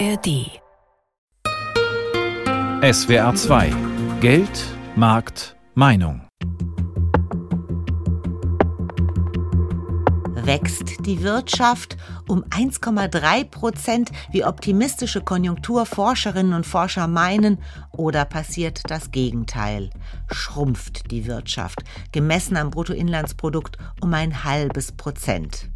ARD. SWR 2 Geld, Markt, Meinung. Wächst die Wirtschaft um 1,3 Prozent, wie optimistische Konjunkturforscherinnen und Forscher meinen, oder passiert das Gegenteil? Schrumpft die Wirtschaft, gemessen am Bruttoinlandsprodukt, um ein halbes Prozent.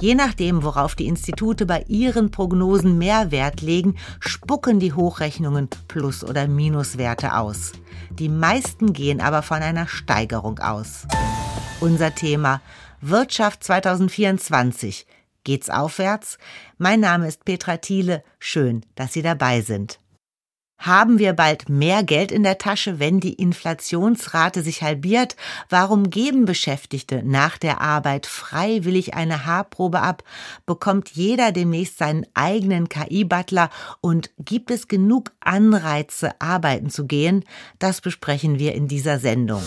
Je nachdem, worauf die Institute bei ihren Prognosen mehr Wert legen, spucken die Hochrechnungen Plus- oder Minuswerte aus. Die meisten gehen aber von einer Steigerung aus. Unser Thema Wirtschaft 2024. Geht's aufwärts? Mein Name ist Petra Thiele. Schön, dass Sie dabei sind. Haben wir bald mehr Geld in der Tasche, wenn die Inflationsrate sich halbiert? Warum geben Beschäftigte nach der Arbeit freiwillig eine Haarprobe ab? Bekommt jeder demnächst seinen eigenen KI-Butler? Und gibt es genug Anreize, arbeiten zu gehen? Das besprechen wir in dieser Sendung.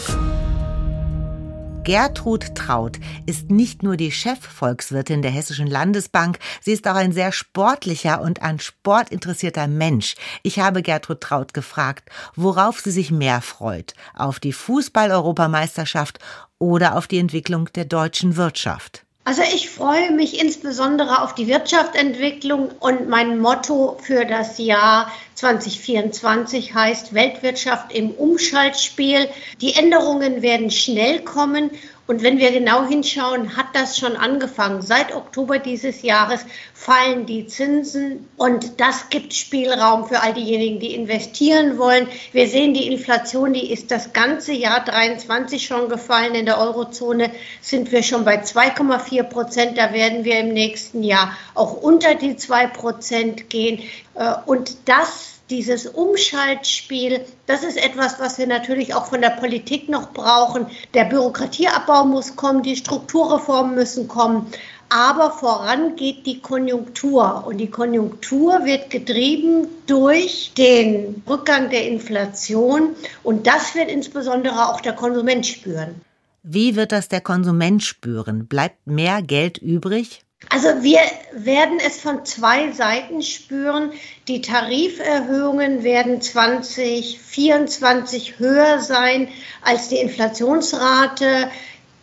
Gertrud Traut ist nicht nur die Chefvolkswirtin der Hessischen Landesbank, sie ist auch ein sehr sportlicher und an Sport interessierter Mensch. Ich habe Gertrud Traut gefragt, worauf sie sich mehr freut, auf die Fußball-Europameisterschaft oder auf die Entwicklung der deutschen Wirtschaft. Also ich freue mich insbesondere auf die Wirtschaftsentwicklung und mein Motto für das Jahr 2024 heißt Weltwirtschaft im Umschaltspiel. Die Änderungen werden schnell kommen und wenn wir genau hinschauen, hat das schon angefangen. Seit Oktober dieses Jahres fallen die Zinsen und das gibt Spielraum für all diejenigen, die investieren wollen. Wir sehen, die Inflation, die ist das ganze Jahr 23 schon gefallen. In der Eurozone sind wir schon bei 2,4 Prozent. Da werden wir im nächsten Jahr auch unter die 2 Prozent gehen. Äh, und das dieses Umschaltspiel, das ist etwas, was wir natürlich auch von der Politik noch brauchen. Der Bürokratieabbau muss kommen, die Strukturreformen müssen kommen. Aber voran geht die Konjunktur. Und die Konjunktur wird getrieben durch den Rückgang der Inflation. Und das wird insbesondere auch der Konsument spüren. Wie wird das der Konsument spüren? Bleibt mehr Geld übrig? Also wir werden es von zwei Seiten spüren. Die Tariferhöhungen werden 2024 höher sein als die Inflationsrate,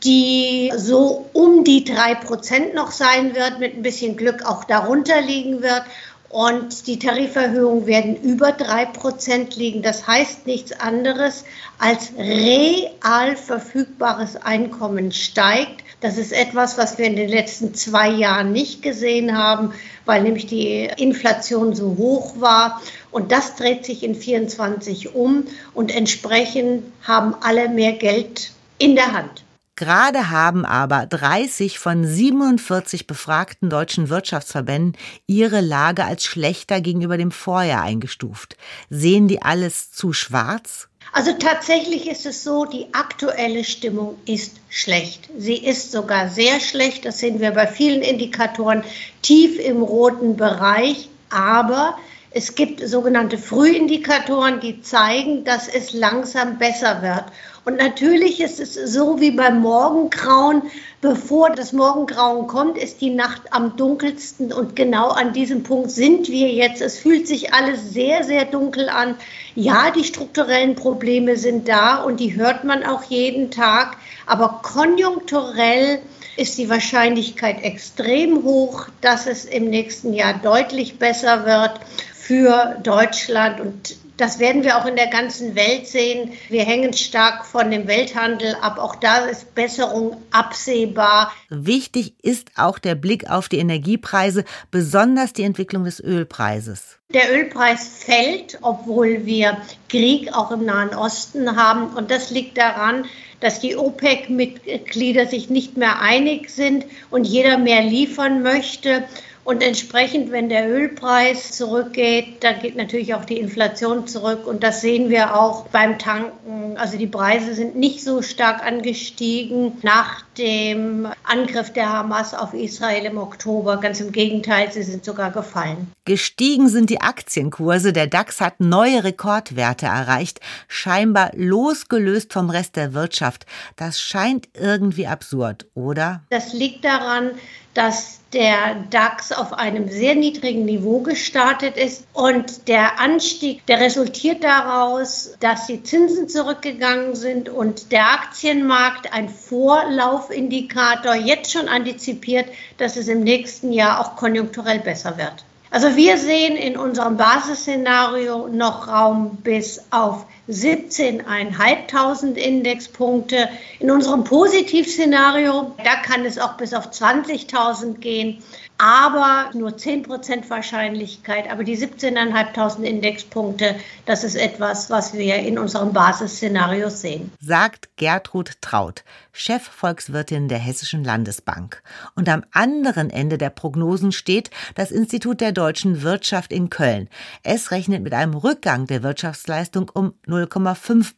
die so um die drei Prozent noch sein wird, mit ein bisschen Glück auch darunter liegen wird. Und die Tariferhöhungen werden über drei Prozent liegen. Das heißt nichts anderes als real verfügbares Einkommen steigt. Das ist etwas, was wir in den letzten zwei Jahren nicht gesehen haben, weil nämlich die Inflation so hoch war. Und das dreht sich in 24 um und entsprechend haben alle mehr Geld in der Hand. Gerade haben aber 30 von 47 befragten deutschen Wirtschaftsverbänden ihre Lage als schlechter gegenüber dem Vorjahr eingestuft. Sehen die alles zu schwarz? Also tatsächlich ist es so, die aktuelle Stimmung ist schlecht. Sie ist sogar sehr schlecht. Das sehen wir bei vielen Indikatoren tief im roten Bereich. Aber es gibt sogenannte Frühindikatoren, die zeigen, dass es langsam besser wird. Und natürlich ist es so wie beim Morgengrauen, bevor das Morgengrauen kommt, ist die Nacht am dunkelsten. Und genau an diesem Punkt sind wir jetzt. Es fühlt sich alles sehr, sehr dunkel an. Ja, die strukturellen Probleme sind da und die hört man auch jeden Tag. Aber konjunkturell ist die Wahrscheinlichkeit extrem hoch, dass es im nächsten Jahr deutlich besser wird für Deutschland. Und das werden wir auch in der ganzen Welt sehen. Wir hängen stark von dem Welthandel ab. Auch da ist Besserung absehbar. Wichtig ist auch der Blick auf die Energiepreise, besonders die Entwicklung des Ölpreises. Der Ölpreis fällt, obwohl wir Krieg auch im Nahen Osten haben. Und das liegt daran, dass die OPEC-Mitglieder sich nicht mehr einig sind und jeder mehr liefern möchte. Und entsprechend, wenn der Ölpreis zurückgeht, dann geht natürlich auch die Inflation zurück. Und das sehen wir auch beim Tanken. Also die Preise sind nicht so stark angestiegen nach dem Angriff der Hamas auf Israel im Oktober. Ganz im Gegenteil, sie sind sogar gefallen. Gestiegen sind die Aktienkurse. Der DAX hat neue Rekordwerte erreicht, scheinbar losgelöst vom Rest der Wirtschaft. Das scheint irgendwie absurd, oder? Das liegt daran, dass der DAX auf einem sehr niedrigen Niveau gestartet ist und der Anstieg, der resultiert daraus, dass die Zinsen zurückgegangen sind und der Aktienmarkt ein Vorlaufindikator jetzt schon antizipiert, dass es im nächsten Jahr auch konjunkturell besser wird. Also wir sehen in unserem Basisszenario noch Raum bis auf 17.500 Indexpunkte. In unserem Positivszenario, da kann es auch bis auf 20.000 gehen aber nur 10% Wahrscheinlichkeit. Aber die 17.500 Indexpunkte, das ist etwas, was wir in unserem Basisszenario sehen. Sagt Gertrud Traut, Chefvolkswirtin der Hessischen Landesbank. Und am anderen Ende der Prognosen steht das Institut der deutschen Wirtschaft in Köln. Es rechnet mit einem Rückgang der Wirtschaftsleistung um 0,5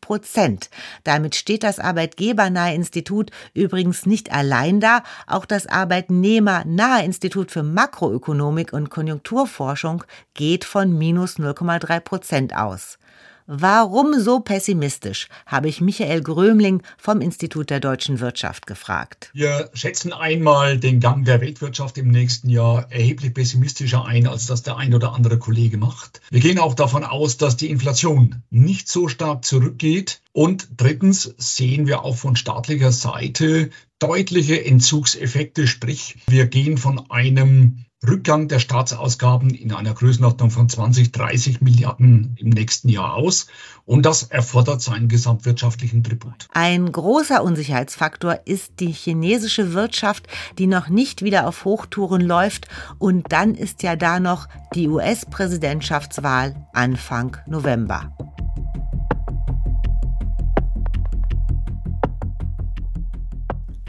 Prozent. Damit steht das Arbeitgebernahe Institut übrigens nicht allein da. Auch das Arbeitnehmernahe Institut für Makroökonomik und Konjunkturforschung geht von minus 0,3 Prozent aus. Warum so pessimistisch, habe ich Michael Grömling vom Institut der deutschen Wirtschaft gefragt. Wir schätzen einmal den Gang der Weltwirtschaft im nächsten Jahr erheblich pessimistischer ein, als das der ein oder andere Kollege macht. Wir gehen auch davon aus, dass die Inflation nicht so stark zurückgeht. Und drittens sehen wir auch von staatlicher Seite deutliche Entzugseffekte, sprich wir gehen von einem Rückgang der Staatsausgaben in einer Größenordnung von 20, 30 Milliarden im nächsten Jahr aus. Und das erfordert seinen gesamtwirtschaftlichen Tribut. Ein großer Unsicherheitsfaktor ist die chinesische Wirtschaft, die noch nicht wieder auf Hochtouren läuft. Und dann ist ja da noch die US-Präsidentschaftswahl Anfang November.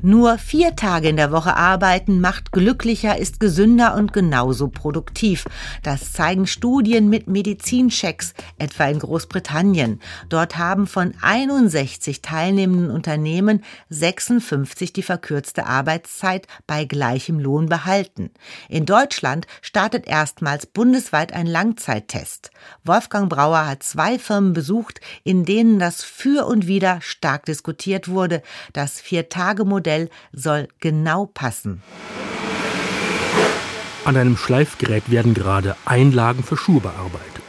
Nur vier Tage in der Woche arbeiten macht glücklicher, ist gesünder und genauso produktiv. Das zeigen Studien mit Medizinchecks, etwa in Großbritannien. Dort haben von 61 teilnehmenden Unternehmen 56 die verkürzte Arbeitszeit bei gleichem Lohn behalten. In Deutschland startet erstmals bundesweit ein Langzeittest. Wolfgang Brauer hat zwei Firmen besucht, in denen das Für und Wider stark diskutiert wurde. Das Vier-Tage-Modell Modell soll genau passen. An einem Schleifgerät werden gerade Einlagen für Schuhe bearbeitet.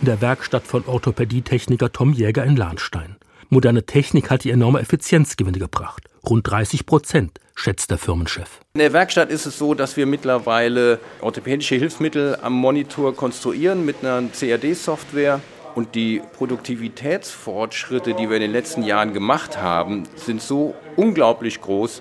In der Werkstatt von Orthopädietechniker Tom Jäger in Lahnstein. Moderne Technik hat die enorme Effizienzgewinne gebracht. Rund 30 Prozent, schätzt der Firmenchef. In der Werkstatt ist es so, dass wir mittlerweile orthopädische Hilfsmittel am Monitor konstruieren mit einer CAD-Software. Und die Produktivitätsfortschritte, die wir in den letzten Jahren gemacht haben, sind so unglaublich groß,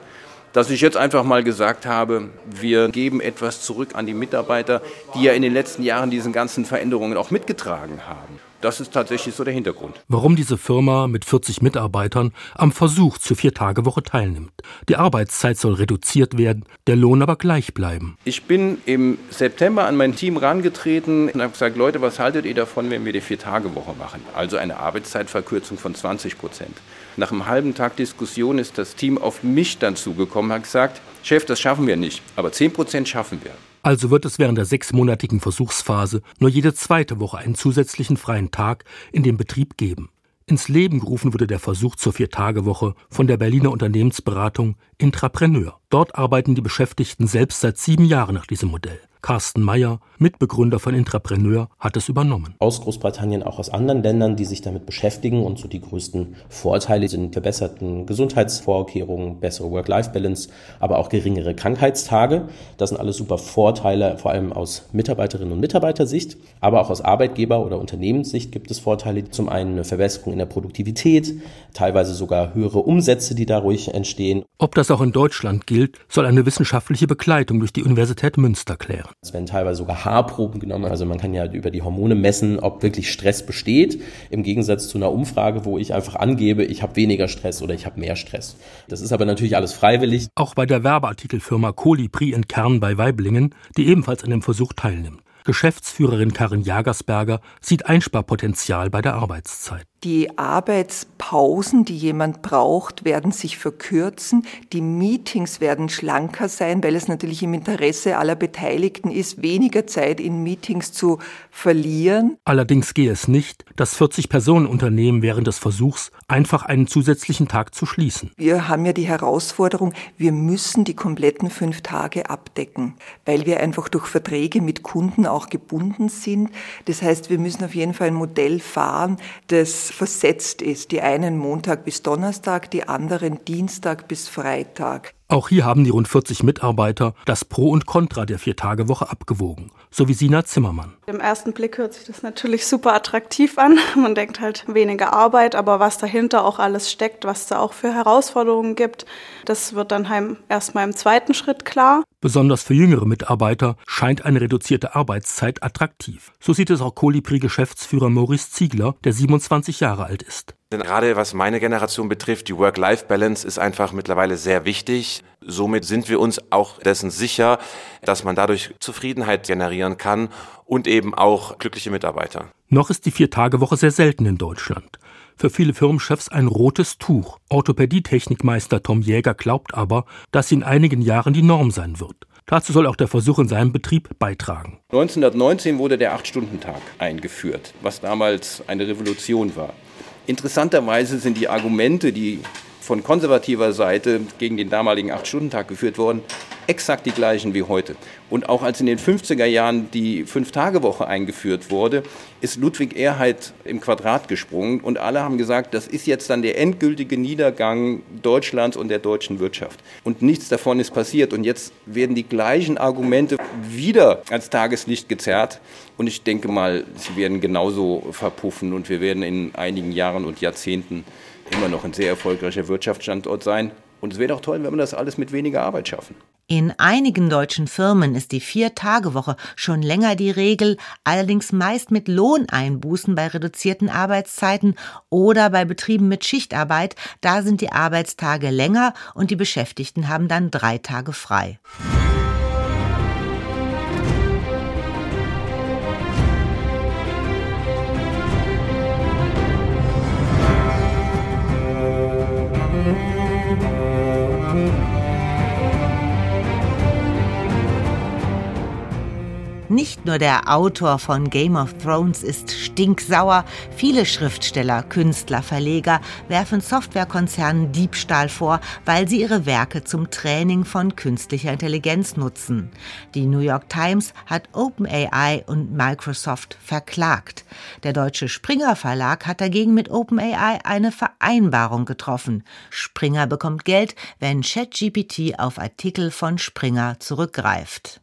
dass ich jetzt einfach mal gesagt habe, wir geben etwas zurück an die Mitarbeiter, die ja in den letzten Jahren diesen ganzen Veränderungen auch mitgetragen haben. Das ist tatsächlich so der Hintergrund. Warum diese Firma mit 40 Mitarbeitern am Versuch zur Vier-Tage-Woche teilnimmt. Die Arbeitszeit soll reduziert werden, der Lohn aber gleich bleiben. Ich bin im September an mein Team rangetreten und habe gesagt, Leute, was haltet ihr davon, wenn wir die Vier-Tage-Woche machen? Also eine Arbeitszeitverkürzung von 20 Prozent. Nach einem halben Tag Diskussion ist das Team auf mich dann zugekommen und hat gesagt, Chef, das schaffen wir nicht, aber 10 Prozent schaffen wir. Also wird es während der sechsmonatigen Versuchsphase nur jede zweite Woche einen zusätzlichen freien Tag in dem Betrieb geben. Ins Leben gerufen wurde der Versuch zur Viertagewoche von der Berliner Unternehmensberatung Intrapreneur. Dort arbeiten die Beschäftigten selbst seit sieben Jahren nach diesem Modell. Carsten Meyer, Mitbegründer von Intrapreneur, hat es übernommen. Aus Großbritannien, auch aus anderen Ländern, die sich damit beschäftigen und so die größten Vorteile sind verbesserten Gesundheitsvorkehrungen, bessere Work-Life-Balance, aber auch geringere Krankheitstage. Das sind alles super Vorteile, vor allem aus Mitarbeiterinnen und Mitarbeitersicht, aber auch aus Arbeitgeber- oder Unternehmenssicht gibt es Vorteile. Zum einen eine Verbesserung in der Produktivität, teilweise sogar höhere Umsätze, die dadurch entstehen. Ob das auch in Deutschland gilt, soll eine wissenschaftliche Begleitung durch die Universität Münster klären. Es werden teilweise sogar Haarproben genommen. Also man kann ja über die Hormone messen, ob wirklich Stress besteht. Im Gegensatz zu einer Umfrage, wo ich einfach angebe, ich habe weniger Stress oder ich habe mehr Stress. Das ist aber natürlich alles freiwillig. Auch bei der Werbeartikelfirma Colibri in Kern bei Weiblingen, die ebenfalls an dem Versuch teilnimmt. Geschäftsführerin Karin Jagersberger sieht Einsparpotenzial bei der Arbeitszeit. Die Arbeitspausen, die jemand braucht, werden sich verkürzen. Die Meetings werden schlanker sein, weil es natürlich im Interesse aller Beteiligten ist, weniger Zeit in Meetings zu verlieren. Allerdings gehe es nicht, das 40-Personen-Unternehmen während des Versuchs einfach einen zusätzlichen Tag zu schließen. Wir haben ja die Herausforderung, wir müssen die kompletten fünf Tage abdecken, weil wir einfach durch Verträge mit Kunden auch gebunden sind. Das heißt, wir müssen auf jeden Fall ein Modell fahren, das versetzt ist. Die einen Montag bis Donnerstag, die anderen Dienstag bis Freitag. Auch hier haben die rund 40 Mitarbeiter das Pro und Contra der Vier-Tage-Woche abgewogen, so wie Sina Zimmermann. Im ersten Blick hört sich das natürlich super attraktiv an. Man denkt halt weniger Arbeit, aber was dahinter auch alles steckt, was da auch für Herausforderungen gibt, das wird dann erstmal im zweiten Schritt klar. Besonders für jüngere Mitarbeiter scheint eine reduzierte Arbeitszeit attraktiv. So sieht es auch Colibri-Geschäftsführer Maurice Ziegler, der 27 Jahre alt ist. Denn gerade was meine Generation betrifft, die Work-Life-Balance ist einfach mittlerweile sehr wichtig. Somit sind wir uns auch dessen sicher, dass man dadurch Zufriedenheit generieren kann und eben auch glückliche Mitarbeiter. Noch ist die Vier-Tage-Woche sehr selten in Deutschland. Für viele Firmenchefs ein rotes Tuch. Orthopädietechnikmeister Tom Jäger glaubt aber, dass sie in einigen Jahren die Norm sein wird. Dazu soll auch der Versuch in seinem Betrieb beitragen. 1919 wurde der Acht-Stunden-Tag eingeführt, was damals eine Revolution war. Interessanterweise sind die Argumente, die von konservativer Seite gegen den damaligen Acht-Stunden-Tag geführt wurden, exakt die gleichen wie heute. Und auch als in den 50er Jahren die Fünf-Tage-Woche eingeführt wurde, ist Ludwig Erhard im Quadrat gesprungen und alle haben gesagt, das ist jetzt dann der endgültige Niedergang Deutschlands und der deutschen Wirtschaft. Und nichts davon ist passiert. Und jetzt werden die gleichen Argumente wieder ans Tageslicht gezerrt. Und ich denke mal, sie werden genauso verpuffen und wir werden in einigen Jahren und Jahrzehnten immer noch ein sehr erfolgreicher Wirtschaftsstandort sein. Und es wäre auch toll, wenn wir das alles mit weniger Arbeit schaffen. In einigen deutschen Firmen ist die Vier-Tage-Woche schon länger die Regel, allerdings meist mit Lohneinbußen bei reduzierten Arbeitszeiten oder bei Betrieben mit Schichtarbeit. Da sind die Arbeitstage länger und die Beschäftigten haben dann drei Tage frei. Nicht nur der Autor von Game of Thrones ist stinksauer, viele Schriftsteller, Künstler, Verleger werfen Softwarekonzernen Diebstahl vor, weil sie ihre Werke zum Training von künstlicher Intelligenz nutzen. Die New York Times hat OpenAI und Microsoft verklagt. Der deutsche Springer Verlag hat dagegen mit OpenAI eine Vereinbarung getroffen. Springer bekommt Geld, wenn ChatGPT auf Artikel von Springer zurückgreift.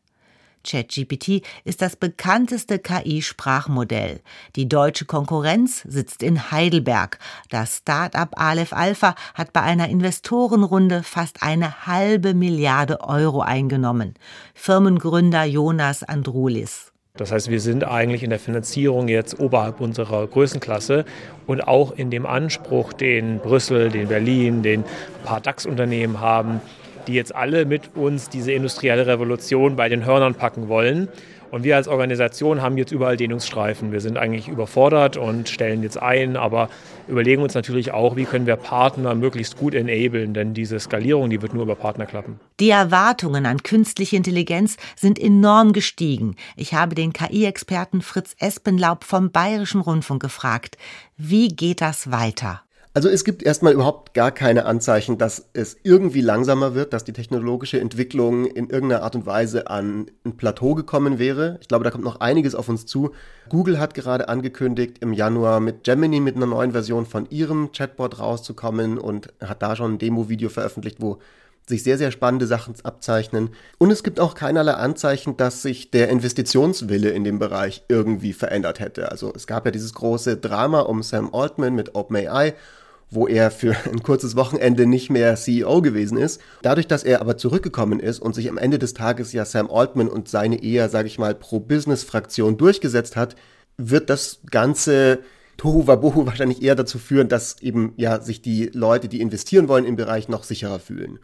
ChatGPT ist das bekannteste KI-Sprachmodell. Die deutsche Konkurrenz sitzt in Heidelberg. Das Start-up Aleph Alpha hat bei einer Investorenrunde fast eine halbe Milliarde Euro eingenommen. Firmengründer Jonas Andrulis. Das heißt, wir sind eigentlich in der Finanzierung jetzt oberhalb unserer Größenklasse und auch in dem Anspruch, den Brüssel, den Berlin, den paar DAX-Unternehmen haben, die jetzt alle mit uns diese industrielle Revolution bei den Hörnern packen wollen. Und wir als Organisation haben jetzt überall Dehnungsstreifen. Wir sind eigentlich überfordert und stellen jetzt ein, aber überlegen uns natürlich auch, wie können wir Partner möglichst gut enablen, denn diese Skalierung, die wird nur über Partner klappen. Die Erwartungen an künstliche Intelligenz sind enorm gestiegen. Ich habe den KI-Experten Fritz Espenlaub vom Bayerischen Rundfunk gefragt, wie geht das weiter? Also es gibt erstmal überhaupt gar keine Anzeichen, dass es irgendwie langsamer wird, dass die technologische Entwicklung in irgendeiner Art und Weise an ein Plateau gekommen wäre. Ich glaube, da kommt noch einiges auf uns zu. Google hat gerade angekündigt, im Januar mit Gemini mit einer neuen Version von ihrem Chatbot rauszukommen und hat da schon ein Demo-Video veröffentlicht, wo sich sehr, sehr spannende Sachen abzeichnen. Und es gibt auch keinerlei Anzeichen, dass sich der Investitionswille in dem Bereich irgendwie verändert hätte. Also es gab ja dieses große Drama um Sam Altman mit OpenAI wo er für ein kurzes Wochenende nicht mehr CEO gewesen ist. Dadurch, dass er aber zurückgekommen ist und sich am Ende des Tages ja Sam Altman und seine eher, sage ich mal, Pro-Business-Fraktion durchgesetzt hat, wird das ganze Tohu Wabohu wahrscheinlich eher dazu führen, dass eben ja sich die Leute, die investieren wollen im Bereich, noch sicherer fühlen.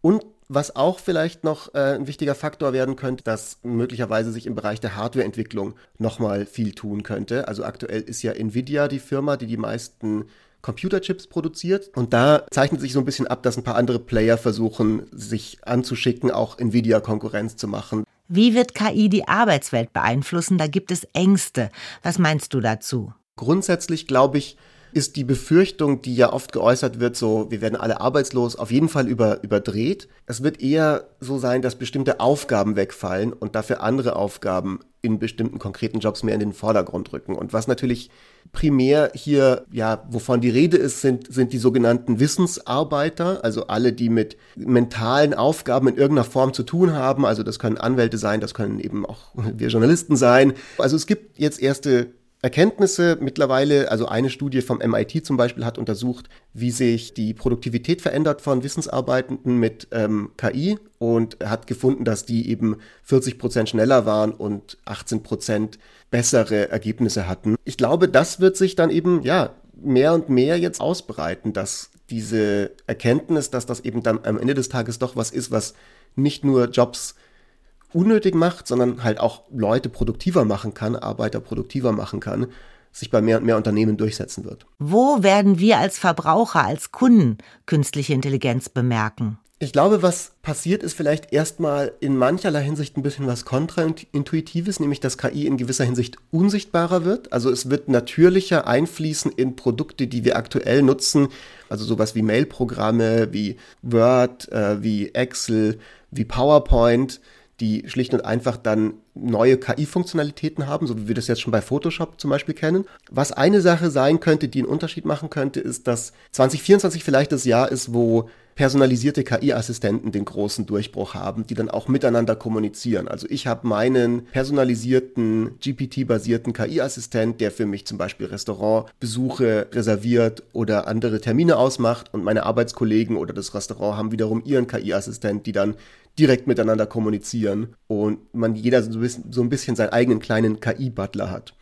Und Was auch vielleicht noch äh, ein wichtiger Faktor werden könnte, dass möglicherweise sich im Bereich der Hardwareentwicklung nochmal viel tun könnte. Also aktuell ist ja Nvidia die Firma, die die meisten Computerchips produziert. Und da zeichnet sich so ein bisschen ab, dass ein paar andere Player versuchen, sich anzuschicken, auch Nvidia Konkurrenz zu machen. Wie wird KI die Arbeitswelt beeinflussen? Da gibt es Ängste. Was meinst du dazu? Grundsätzlich glaube ich, ist die Befürchtung, die ja oft geäußert wird, so, wir werden alle arbeitslos, auf jeden Fall über, überdreht. Es wird eher so sein, dass bestimmte Aufgaben wegfallen und dafür andere Aufgaben in bestimmten konkreten Jobs mehr in den Vordergrund rücken. Und was natürlich primär hier, ja, wovon die Rede ist, sind, sind die sogenannten Wissensarbeiter, also alle, die mit mentalen Aufgaben in irgendeiner Form zu tun haben. Also das können Anwälte sein, das können eben auch wir Journalisten sein. Also es gibt jetzt erste Erkenntnisse mittlerweile, also eine Studie vom MIT zum Beispiel hat untersucht, wie sich die Produktivität verändert von Wissensarbeitenden mit ähm, KI und hat gefunden, dass die eben 40 Prozent schneller waren und 18 Prozent bessere Ergebnisse hatten. Ich glaube, das wird sich dann eben, ja, mehr und mehr jetzt ausbreiten, dass diese Erkenntnis, dass das eben dann am Ende des Tages doch was ist, was nicht nur Jobs unnötig macht, sondern halt auch Leute produktiver machen kann, Arbeiter produktiver machen kann, sich bei mehr und mehr Unternehmen durchsetzen wird. Wo werden wir als Verbraucher, als Kunden künstliche Intelligenz bemerken? Ich glaube, was passiert, ist vielleicht erstmal in mancherlei Hinsicht ein bisschen was kontraintuitives, nämlich dass KI in gewisser Hinsicht unsichtbarer wird. Also es wird natürlicher einfließen in Produkte, die wir aktuell nutzen, also sowas wie Mailprogramme, wie Word, äh, wie Excel, wie PowerPoint die schlicht und einfach dann neue KI-Funktionalitäten haben, so wie wir das jetzt schon bei Photoshop zum Beispiel kennen. Was eine Sache sein könnte, die einen Unterschied machen könnte, ist, dass 2024 vielleicht das Jahr ist, wo personalisierte KI-Assistenten den großen Durchbruch haben, die dann auch miteinander kommunizieren. Also ich habe meinen personalisierten, GPT-basierten KI-Assistent, der für mich zum Beispiel Restaurantbesuche reserviert oder andere Termine ausmacht und meine Arbeitskollegen oder das Restaurant haben wiederum ihren KI-Assistent, die dann direkt miteinander kommunizieren und man jeder so ein bisschen seinen eigenen kleinen KI-Butler hat.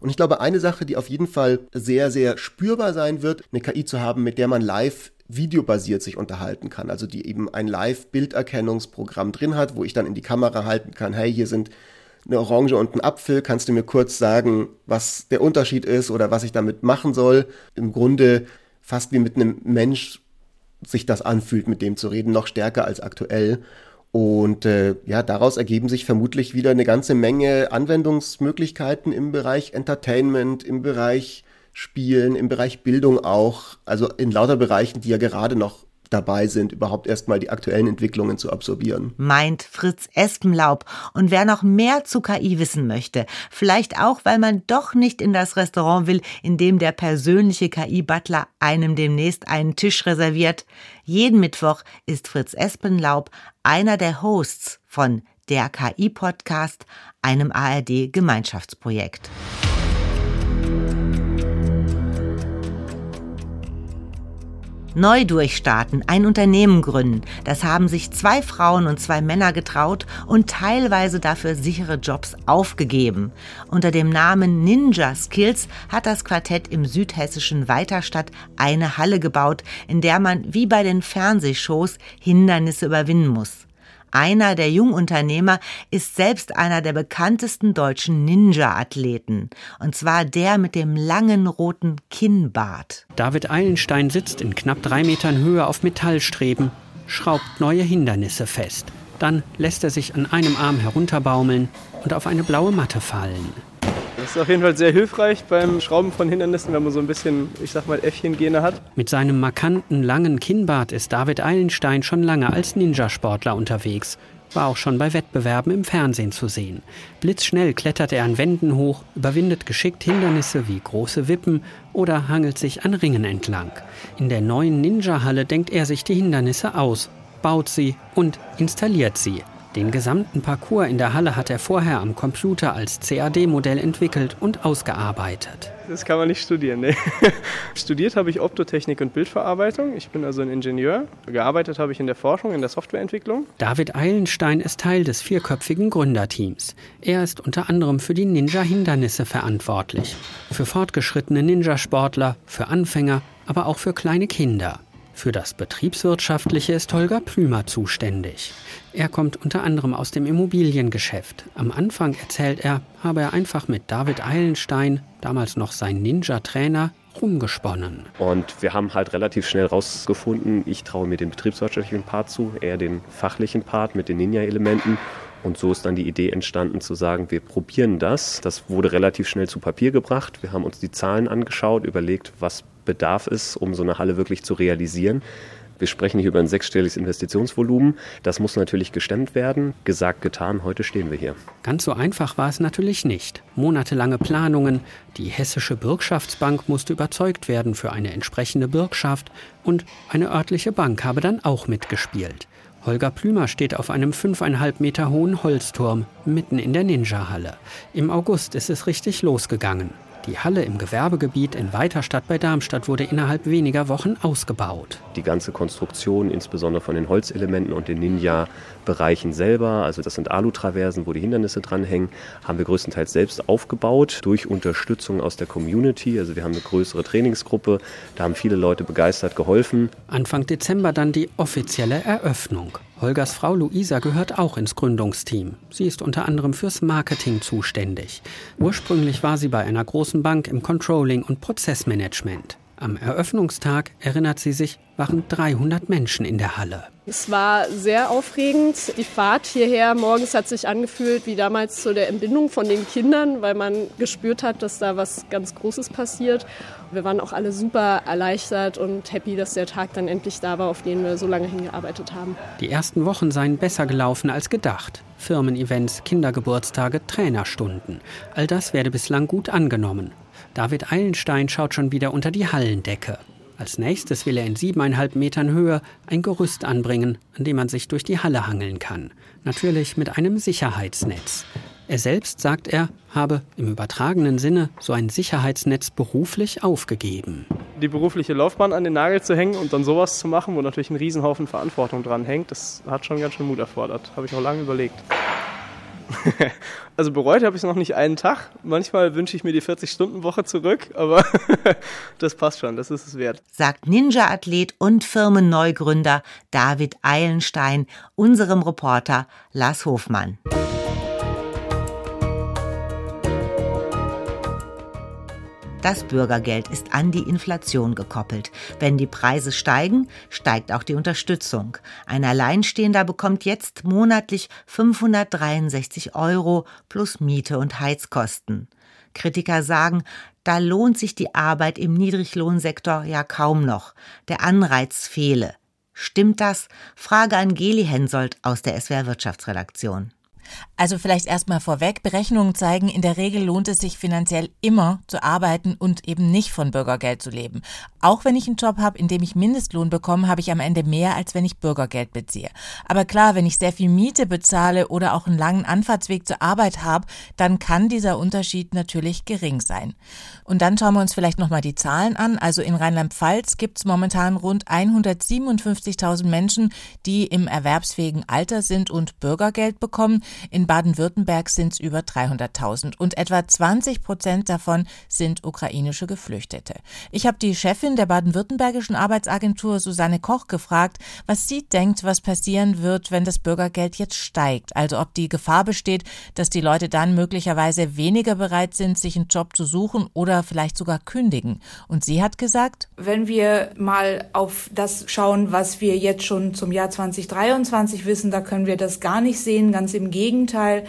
Und ich glaube, eine Sache, die auf jeden Fall sehr, sehr spürbar sein wird, eine KI zu haben, mit der man live videobasiert sich unterhalten kann. Also die eben ein Live-Bilderkennungsprogramm drin hat, wo ich dann in die Kamera halten kann, hey, hier sind eine Orange und ein Apfel, kannst du mir kurz sagen, was der Unterschied ist oder was ich damit machen soll? Im Grunde fast wie mit einem Mensch sich das anfühlt, mit dem zu reden, noch stärker als aktuell. Und äh, ja, daraus ergeben sich vermutlich wieder eine ganze Menge Anwendungsmöglichkeiten im Bereich Entertainment, im Bereich Spielen, im Bereich Bildung auch, also in lauter Bereichen, die ja gerade noch dabei sind, überhaupt erstmal die aktuellen Entwicklungen zu absorbieren. Meint Fritz Espenlaub. Und wer noch mehr zu KI wissen möchte, vielleicht auch, weil man doch nicht in das Restaurant will, in dem der persönliche KI-Butler einem demnächst einen Tisch reserviert. Jeden Mittwoch ist Fritz Espenlaub einer der Hosts von der KI-Podcast, einem ARD-Gemeinschaftsprojekt. Neu durchstarten, ein Unternehmen gründen, das haben sich zwei Frauen und zwei Männer getraut und teilweise dafür sichere Jobs aufgegeben. Unter dem Namen Ninja Skills hat das Quartett im südhessischen Weiterstadt eine Halle gebaut, in der man wie bei den Fernsehshows Hindernisse überwinden muss. Einer der Jungunternehmer ist selbst einer der bekanntesten deutschen Ninja-Athleten. Und zwar der mit dem langen roten Kinnbart. David Eilenstein sitzt in knapp drei Metern Höhe auf Metallstreben, schraubt neue Hindernisse fest. Dann lässt er sich an einem Arm herunterbaumeln und auf eine blaue Matte fallen. Das ist auf jeden Fall sehr hilfreich beim Schrauben von Hindernissen, wenn man so ein bisschen, ich sag mal, Äffchen-Gene hat. Mit seinem markanten, langen Kinnbart ist David Eilenstein schon lange als Ninjasportler unterwegs. War auch schon bei Wettbewerben im Fernsehen zu sehen. Blitzschnell klettert er an Wänden hoch, überwindet geschickt Hindernisse wie große Wippen oder hangelt sich an Ringen entlang. In der neuen Ninja-Halle denkt er sich die Hindernisse aus, baut sie und installiert sie. Den gesamten Parcours in der Halle hat er vorher am Computer als CAD-Modell entwickelt und ausgearbeitet. Das kann man nicht studieren, ne? Studiert habe ich Optotechnik und Bildverarbeitung. Ich bin also ein Ingenieur. Gearbeitet habe ich in der Forschung, in der Softwareentwicklung. David Eilenstein ist Teil des vierköpfigen Gründerteams. Er ist unter anderem für die Ninja-Hindernisse verantwortlich. Für fortgeschrittene Ninja-Sportler, für Anfänger, aber auch für kleine Kinder. Für das Betriebswirtschaftliche ist Holger Plümer zuständig. Er kommt unter anderem aus dem Immobiliengeschäft. Am Anfang erzählt er, habe er einfach mit David Eilenstein, damals noch sein Ninja-Trainer, rumgesponnen. Und wir haben halt relativ schnell rausgefunden, ich traue mir den betriebswirtschaftlichen Part zu, er den fachlichen Part mit den Ninja-Elementen. Und so ist dann die Idee entstanden zu sagen, wir probieren das. Das wurde relativ schnell zu Papier gebracht. Wir haben uns die Zahlen angeschaut, überlegt, was Bedarf ist, um so eine Halle wirklich zu realisieren. Wir sprechen hier über ein sechsstelliges Investitionsvolumen. Das muss natürlich gestemmt werden. Gesagt, getan, heute stehen wir hier. Ganz so einfach war es natürlich nicht. Monatelange Planungen, die Hessische Bürgschaftsbank musste überzeugt werden für eine entsprechende Bürgschaft und eine örtliche Bank habe dann auch mitgespielt. Holger Plümer steht auf einem fünfeinhalb Meter hohen Holzturm mitten in der Ninja-Halle. Im August ist es richtig losgegangen. Die Halle im Gewerbegebiet in Weiterstadt bei Darmstadt wurde innerhalb weniger Wochen ausgebaut. Die ganze Konstruktion, insbesondere von den Holzelementen und den Ninja-Bereichen selber, also das sind Alutraversen, wo die Hindernisse dranhängen, haben wir größtenteils selbst aufgebaut durch Unterstützung aus der Community. Also wir haben eine größere Trainingsgruppe, da haben viele Leute begeistert geholfen. Anfang Dezember dann die offizielle Eröffnung. Holgers Frau Luisa gehört auch ins Gründungsteam. Sie ist unter anderem fürs Marketing zuständig. Ursprünglich war sie bei einer großen Bank im Controlling und Prozessmanagement. Am Eröffnungstag, erinnert sie sich, waren 300 Menschen in der Halle. Es war sehr aufregend. Die Fahrt hierher morgens hat sich angefühlt wie damals zu der Entbindung von den Kindern, weil man gespürt hat, dass da was ganz Großes passiert. Wir waren auch alle super erleichtert und happy, dass der Tag dann endlich da war, auf den wir so lange hingearbeitet haben. Die ersten Wochen seien besser gelaufen als gedacht. Firmen-Events, Kindergeburtstage, Trainerstunden. All das werde bislang gut angenommen. David Eilenstein schaut schon wieder unter die Hallendecke. Als nächstes will er in siebeneinhalb Metern Höhe ein Gerüst anbringen, an dem man sich durch die Halle hangeln kann. Natürlich mit einem Sicherheitsnetz. Er selbst, sagt er, habe im übertragenen Sinne so ein Sicherheitsnetz beruflich aufgegeben. Die berufliche Laufbahn an den Nagel zu hängen und dann sowas zu machen, wo natürlich ein Riesenhaufen Verantwortung dran hängt, das hat schon ganz schön Mut erfordert. Habe ich auch lange überlegt. also bereut habe ich noch nicht einen Tag. Manchmal wünsche ich mir die 40-Stunden-Woche zurück, aber das passt schon, das ist es wert. Sagt Ninja-Athlet und Firmenneugründer David Eilenstein unserem Reporter Lars Hofmann. Das Bürgergeld ist an die Inflation gekoppelt. Wenn die Preise steigen, steigt auch die Unterstützung. Ein Alleinstehender bekommt jetzt monatlich 563 Euro plus Miete und Heizkosten. Kritiker sagen, da lohnt sich die Arbeit im Niedriglohnsektor ja kaum noch. Der Anreiz fehle. Stimmt das? Frage an Geli Hensoldt aus der SWR Wirtschaftsredaktion. Also vielleicht erstmal vorweg, Berechnungen zeigen, in der Regel lohnt es sich finanziell immer zu arbeiten und eben nicht von Bürgergeld zu leben. Auch wenn ich einen Job habe, in dem ich Mindestlohn bekomme, habe ich am Ende mehr, als wenn ich Bürgergeld beziehe. Aber klar, wenn ich sehr viel Miete bezahle oder auch einen langen Anfahrtsweg zur Arbeit habe, dann kann dieser Unterschied natürlich gering sein. Und dann schauen wir uns vielleicht nochmal die Zahlen an. Also in Rheinland-Pfalz gibt es momentan rund 157.000 Menschen, die im erwerbsfähigen Alter sind und Bürgergeld bekommen. In Baden-Württemberg sind es über 300.000 und etwa 20 Prozent davon sind ukrainische Geflüchtete. Ich habe die Chefin der baden-württembergischen Arbeitsagentur Susanne Koch gefragt, was sie denkt, was passieren wird, wenn das Bürgergeld jetzt steigt. Also ob die Gefahr besteht, dass die Leute dann möglicherweise weniger bereit sind, sich einen Job zu suchen oder vielleicht sogar kündigen. Und sie hat gesagt, wenn wir mal auf das schauen, was wir jetzt schon zum Jahr 2023 wissen, da können wir das gar nicht sehen. Ganz im Gegenteil. Gegenteil,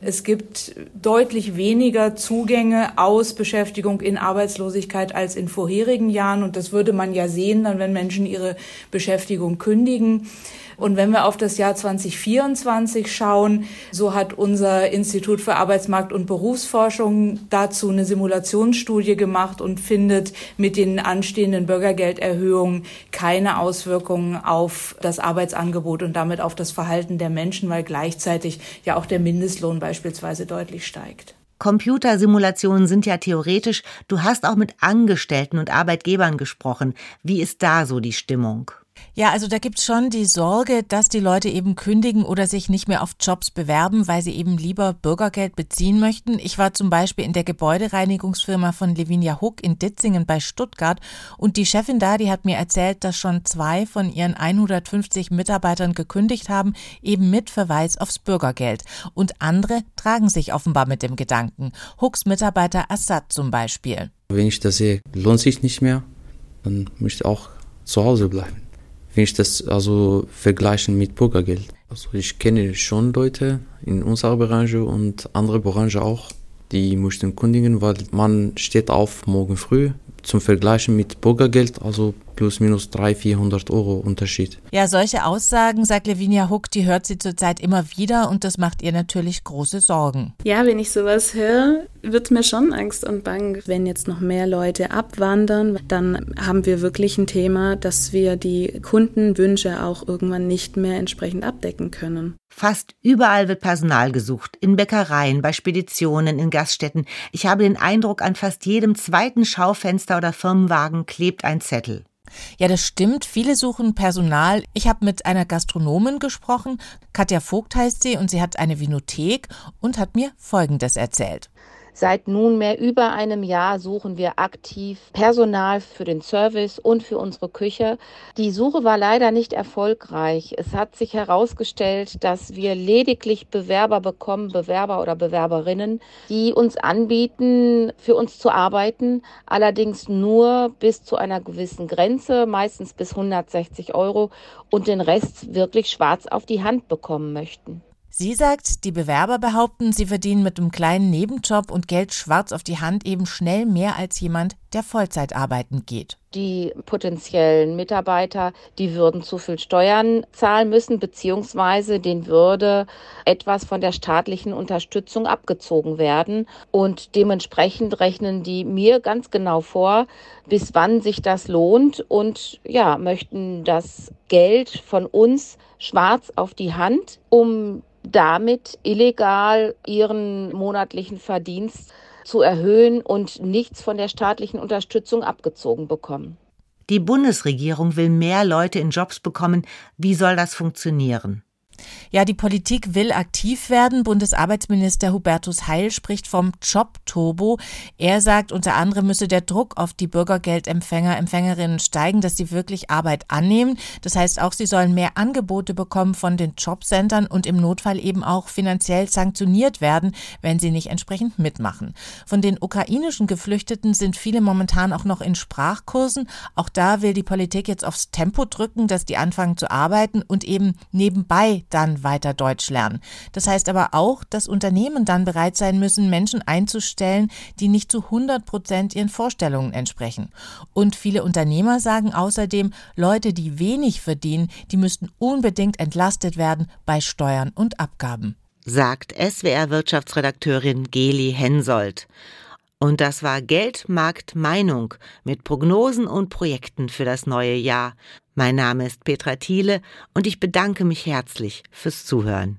es gibt deutlich weniger Zugänge aus Beschäftigung in Arbeitslosigkeit als in vorherigen Jahren. Und das würde man ja sehen, dann wenn Menschen ihre Beschäftigung kündigen. Und wenn wir auf das Jahr 2024 schauen, so hat unser Institut für Arbeitsmarkt- und Berufsforschung dazu eine Simulationsstudie gemacht und findet mit den anstehenden Bürgergelderhöhungen keine Auswirkungen auf das Arbeitsangebot und damit auf das Verhalten der Menschen, weil gleichzeitig ja auch der Mindestlohn beispielsweise deutlich steigt. Computersimulationen sind ja theoretisch. Du hast auch mit Angestellten und Arbeitgebern gesprochen. Wie ist da so die Stimmung? Ja, also da gibt's schon die Sorge, dass die Leute eben kündigen oder sich nicht mehr auf Jobs bewerben, weil sie eben lieber Bürgergeld beziehen möchten. Ich war zum Beispiel in der Gebäudereinigungsfirma von Levinia Huck in Ditzingen bei Stuttgart und die Chefin da, die hat mir erzählt, dass schon zwei von ihren 150 Mitarbeitern gekündigt haben, eben mit Verweis aufs Bürgergeld. Und andere tragen sich offenbar mit dem Gedanken. Hucks Mitarbeiter Assad zum Beispiel. Wenn ich das sehe, lohnt sich nicht mehr, dann möchte ich auch zu Hause bleiben wenn ich das also vergleichen mit Bürgergeld. Also ich kenne schon Leute in unserer Branche und andere Branche auch, die möchten kundigen, weil man steht auf morgen früh zum Vergleichen mit Bürgergeld, also plus minus 300, 400 Euro Unterschied. Ja, solche Aussagen, sagt Lavinia Huck, die hört sie zurzeit immer wieder und das macht ihr natürlich große Sorgen. Ja, wenn ich sowas höre, wird mir schon Angst und Bang. Wenn jetzt noch mehr Leute abwandern, dann haben wir wirklich ein Thema, dass wir die Kundenwünsche auch irgendwann nicht mehr entsprechend abdecken können. Fast überall wird Personal gesucht, in Bäckereien, bei Speditionen, in Gaststätten. Ich habe den Eindruck, an fast jedem zweiten Schaufenster oder Firmenwagen klebt ein Zettel. Ja, das stimmt. Viele suchen Personal. Ich habe mit einer Gastronomin gesprochen. Katja Vogt heißt sie und sie hat eine Vinothek und hat mir Folgendes erzählt. Seit nunmehr über einem Jahr suchen wir aktiv Personal für den Service und für unsere Küche. Die Suche war leider nicht erfolgreich. Es hat sich herausgestellt, dass wir lediglich Bewerber bekommen, Bewerber oder Bewerberinnen, die uns anbieten, für uns zu arbeiten, allerdings nur bis zu einer gewissen Grenze, meistens bis 160 Euro und den Rest wirklich schwarz auf die Hand bekommen möchten. Sie sagt, die Bewerber behaupten, sie verdienen mit einem kleinen Nebenjob und Geld schwarz auf die Hand eben schnell mehr als jemand, der Vollzeit arbeiten geht. Die potenziellen Mitarbeiter, die würden zu viel Steuern zahlen müssen, beziehungsweise denen würde etwas von der staatlichen Unterstützung abgezogen werden. Und dementsprechend rechnen die mir ganz genau vor, bis wann sich das lohnt und ja, möchten das Geld von uns schwarz auf die Hand, um damit illegal ihren monatlichen Verdienst zu erhöhen und nichts von der staatlichen Unterstützung abgezogen bekommen. Die Bundesregierung will mehr Leute in Jobs bekommen. Wie soll das funktionieren? Ja, die Politik will aktiv werden. Bundesarbeitsminister Hubertus Heil spricht vom Job-Turbo. Er sagt, unter anderem müsse der Druck auf die Bürgergeldempfänger, Empfängerinnen steigen, dass sie wirklich Arbeit annehmen. Das heißt auch, sie sollen mehr Angebote bekommen von den Jobcentern und im Notfall eben auch finanziell sanktioniert werden, wenn sie nicht entsprechend mitmachen. Von den ukrainischen Geflüchteten sind viele momentan auch noch in Sprachkursen. Auch da will die Politik jetzt aufs Tempo drücken, dass die anfangen zu arbeiten und eben nebenbei dann weiter Deutsch lernen. Das heißt aber auch, dass Unternehmen dann bereit sein müssen, Menschen einzustellen, die nicht zu 100 Prozent ihren Vorstellungen entsprechen. Und viele Unternehmer sagen außerdem, Leute, die wenig verdienen, die müssten unbedingt entlastet werden bei Steuern und Abgaben. Sagt SWR-Wirtschaftsredakteurin Geli Hensoldt. Und das war Geldmarkt Meinung mit Prognosen und Projekten für das neue Jahr. Mein Name ist Petra Thiele und ich bedanke mich herzlich fürs Zuhören.